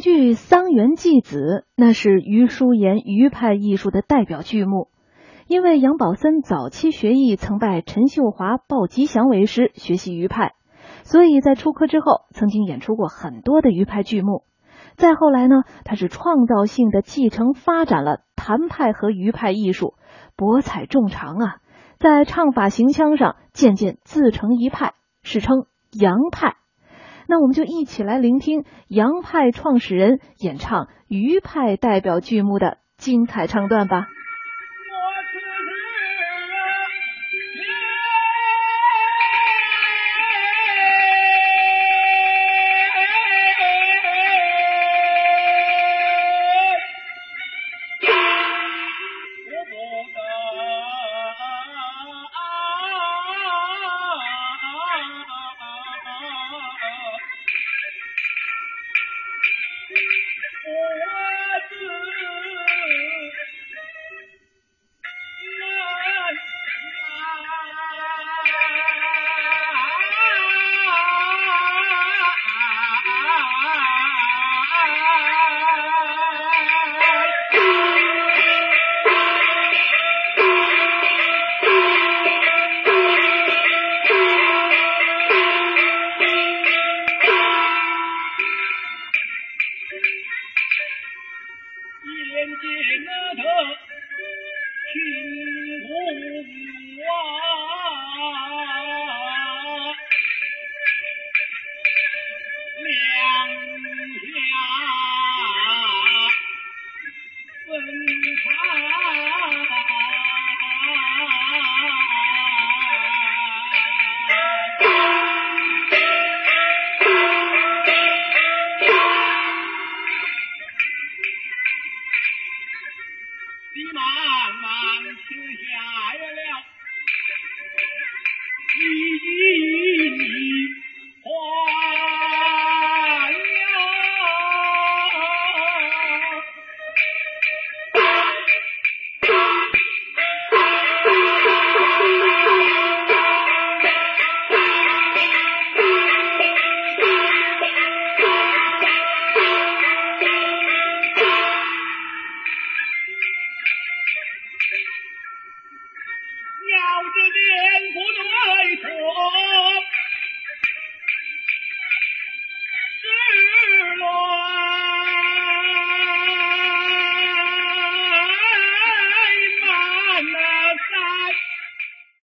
剧《桑园祭子》那是余叔岩余派艺术的代表剧目，因为杨宝森早期学艺曾拜陈秀华、鲍吉祥为师学习余派，所以在出科之后曾经演出过很多的余派剧目。再后来呢，他是创造性的继承发展了谭派和余派艺术，博采众长啊，在唱法行腔上渐渐自成一派，史称杨派。那我们就一起来聆听杨派创始人演唱余派代表剧目的精彩唱段吧。Yeah. 天界那个听不啊两下。分茫茫停下了，一。到这边不对错。